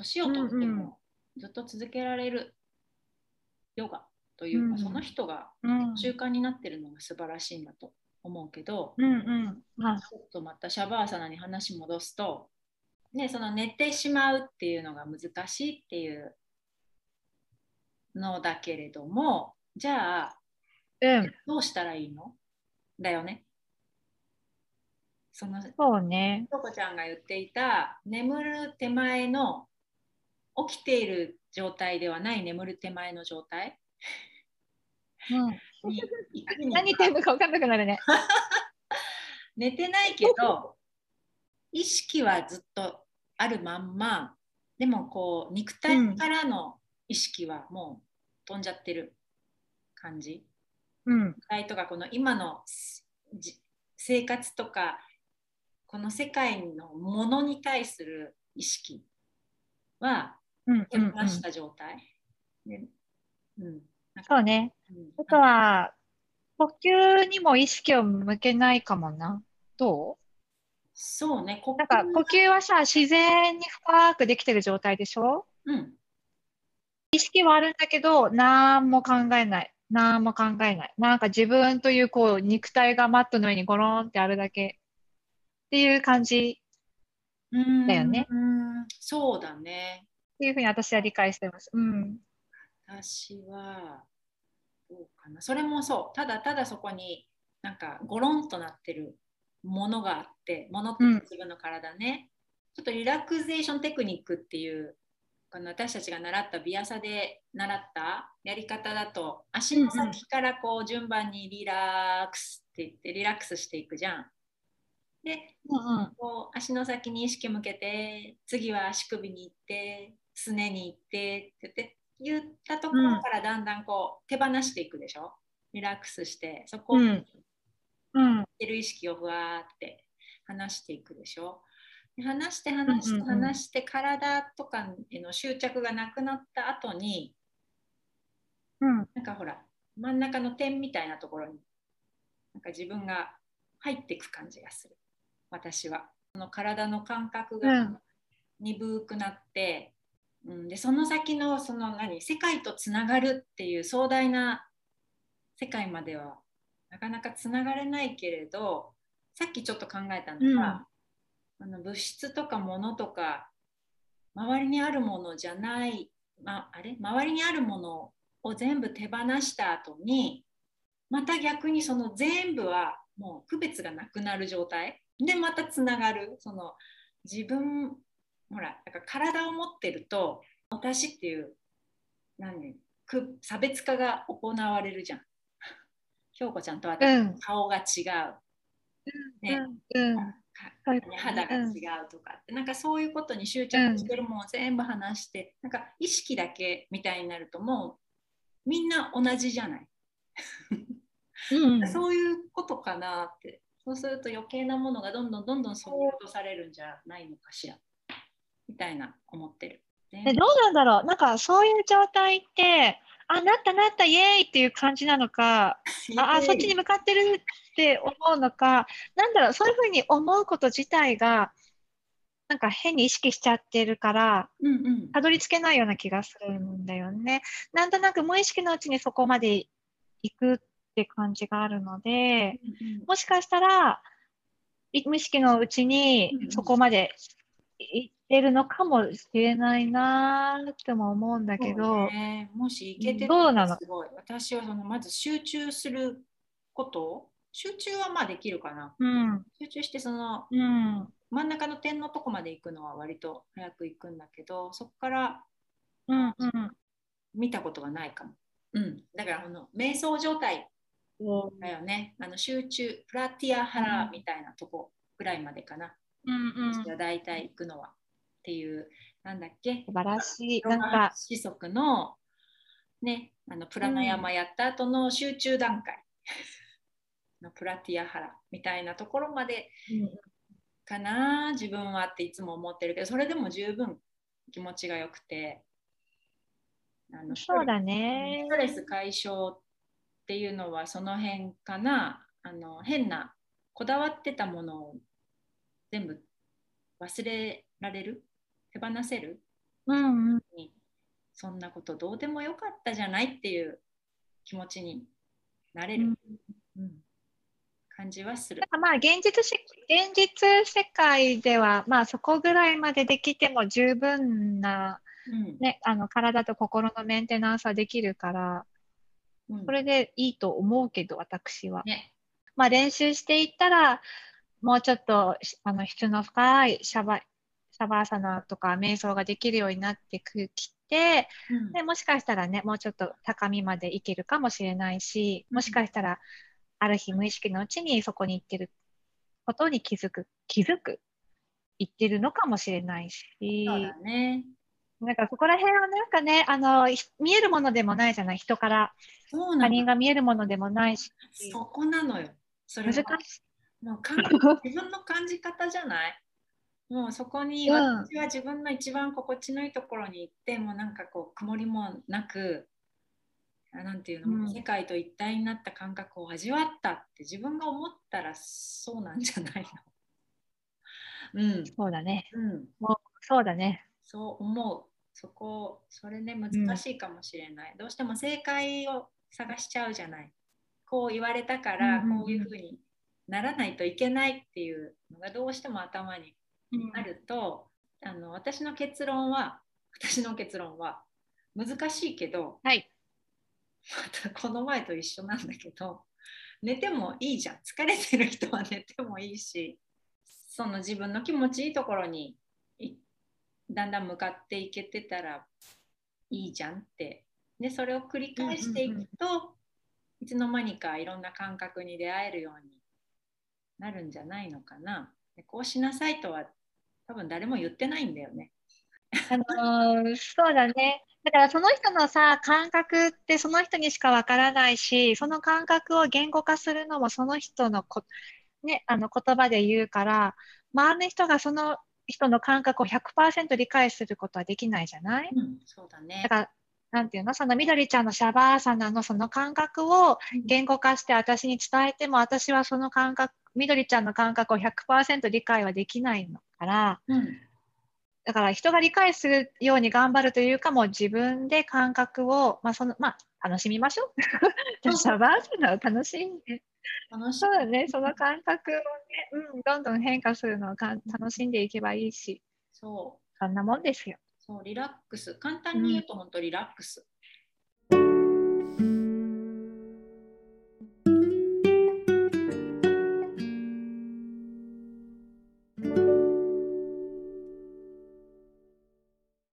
年をとってもずっと続けられるヨガというか、うん。その人がうん。習慣になってるのが素晴らしいんだと思うけど、うんうん。あちょっとまたシャバーサナに話戻すと、ね、その寝てしまうっていうのが難しいっていうのだけれどもじゃあうん。どうしたらいいの？だよね。そのそうね。とこちゃんが言っていた眠る手前の起きている状態ではない眠る手前の状態。うん。何言ってるのか分かんなくなるね。寝てないけど意識はずっとあるまんまでもこう肉体からの意識はもう飛んじゃってる感じ。うん。肉体とかこの今のじ生活とかこの世界のものに対する意識はうん手放した状態。そうね。うん。あとは呼吸にも意識を向けないかもな。どそうね、なんか呼吸はさ自然に深くできてる状態でしょ？うん、意識はあるんだけど、何も考えない。何も考えない。なんか自分というこう肉体がマットの上にゴロンってあるだけ。っていう感じだよね。うん。そうだね。っていうふうに私は理解してます。うん。私はどうかな。それもそう。ただただそこになんかゴロンとなってるものがあって、ものってうん自分の体ね。ちょっとリラクゼーションテクニックっていうこの私たちが習ったビアサで習ったやり方だと足の先からこう順番にリラックスって言ってリラックスしていくじゃん。でうんうん。こう足の先に意識向けて次は足首に行ってすねに行ってって言って言ったところからだんだんこう手放していくでしょ？リラックスしてそこをうん。うん。てる意識をふわーって離していくでしょ？で離して離してうんうんうん。離して体とかへの執着がなくなった後にうん。なんかほら真ん中の点みたいなところになんか自分が入っていく感じがする。私は。その体の感覚うがん。鈍くなって、うん、でその先のその何世界とつながるっていう壮大な世界まではなかなかつながれないけれどさっきちょっと考えたのが、あの物質とか物とか周りにあるものじゃない、まあれ？周りにあるものを全部手放した後にまた逆にその全部はもう区別がなくなる状態。でまたつながる。その自分ほらだから体を持ってると私っていう何く差別化が行われるじゃん。京子ちゃんと私、うん。顔が違う。ね。うん。ういう肌が違うとか。って、なんかそういうことに執着してるものを全部話して、なんか意識だけみたいになるともうみんな同じじゃない、うん。そういうことかなって。そうすると余計なものがどんどんどんどんそぎ落とされるんじゃないのかしらみたいな思ってる。ね。えどうなんだろう。なんかそういう状態って、あ、なったなった、イエーイっていう感じなのか、ああ、そっちに向かってるって思うのか、なんだろう、そういうふうに思うこと自体が、なんか変に意識しちゃってるから、うんうん。たどり着けないような気がするんだよね。なんとなく無意識のうちにそこまで行くって感じがあるので、うんもしかしたら、い無意識のうちにそこまで行ってるのかもしれないなーっても思うんだけど、ね、もしいけてどうなの？すごい。私はそのまず集中すること。集中はまあできるかな。うん、集中してそのうん、真ん中の点のとこまで行くのは割と早く行くんだけどそこからうん、うん。見たことがないかも、うん、だからあの瞑想状態だよね。あの集中プラティアハラみたいなとこぐらいまでかな、うん、うん。大体行くのはっていうなんだっけ？素晴らしい。なんか、子則のねあのプラナヤマやった後の集中段階のプラティアハラみたいなところまでかな自分はっていつも思ってるけどそれでも十分気持ちが良くてあのそうだねス。トレス解消っていうのはその辺かなあの変なこだわってたものを全部忘れられる？手放せる？うんうん、そんなことどうでもよかったじゃないっていう気持ちになれる、うんうん。感じはする。まあ現実し現実世界ではまあそこぐらいまでできても十分な、うん。ね、あの体と心のメンテナンスはできるからうん。これでいいと思うけど私は。ね、まあ練習していったらもうちょっとしあの質の深いシャバシャバーサナとか瞑想ができるようになってきてうんでもしかしたらねもうちょっと高みまでいけるかもしれないしもしかしたらある日無意識のうちにそこに行ってることに気づく気づく行ってるのかもしれないしそうだね。なんかそこら辺はなんかねあのひ見えるものでもないじゃない人から。他人が見えるものでもないしそこなのよ。それ難はしもう感 自分の感じ方じゃない？もうそこにうん。私は自分の一番心地のいいところに行ってもうなんかこう曇りもなくあなんていうの、うん。世界と一体になった感覚を味わったって自分が思ったらそうなんじゃないの。うん、そうだね。うん、そうだね。そう思う。そこそれね難しいかもしれない、どうしても正解を探しちゃうじゃない。こう言われたからうんうんうん。こういうふうにならないといけないっていうのがどうしても頭にあると、あの私の結論は 私の結論は難しいけどはい。またこの前と一緒なんだけど寝てもいいじゃん。疲れてる人は寝てもいいしその自分の気持ちいいところにいだんだん向かっていけてたらいいじゃんって。でそれを繰り返していくと、いつの間にかいろんな感覚に出会えるようになるんじゃないのかなでこうしなさいとは多分誰も言ってないんだよね。あのーそうだね。だからその人のさ、感覚ってその人にしかわからないし、その感覚を言語化するのもその人のこ、ね、あの言葉で言うから、周りの人がその人の感覚を100%理解することはできないじゃない？うん、そうだねだ。から、なんていうの？そのみどりちゃんのシャバーサナのその感覚を言語化して私に伝えても、私はその感覚、みどりちゃんの感覚を100%理解はできないのから、うん。だから人が理解するように頑張るというか、もう自分で感覚を、まあそのまあ、楽しみましょう。シャバーサナを楽しんで、楽しそうだね、その感覚をね、うん、どんどん変化するのをかん楽しんでいけばいいし、そう。そんなもんですよ。そうリラックス。簡単に言うと本当リラックス、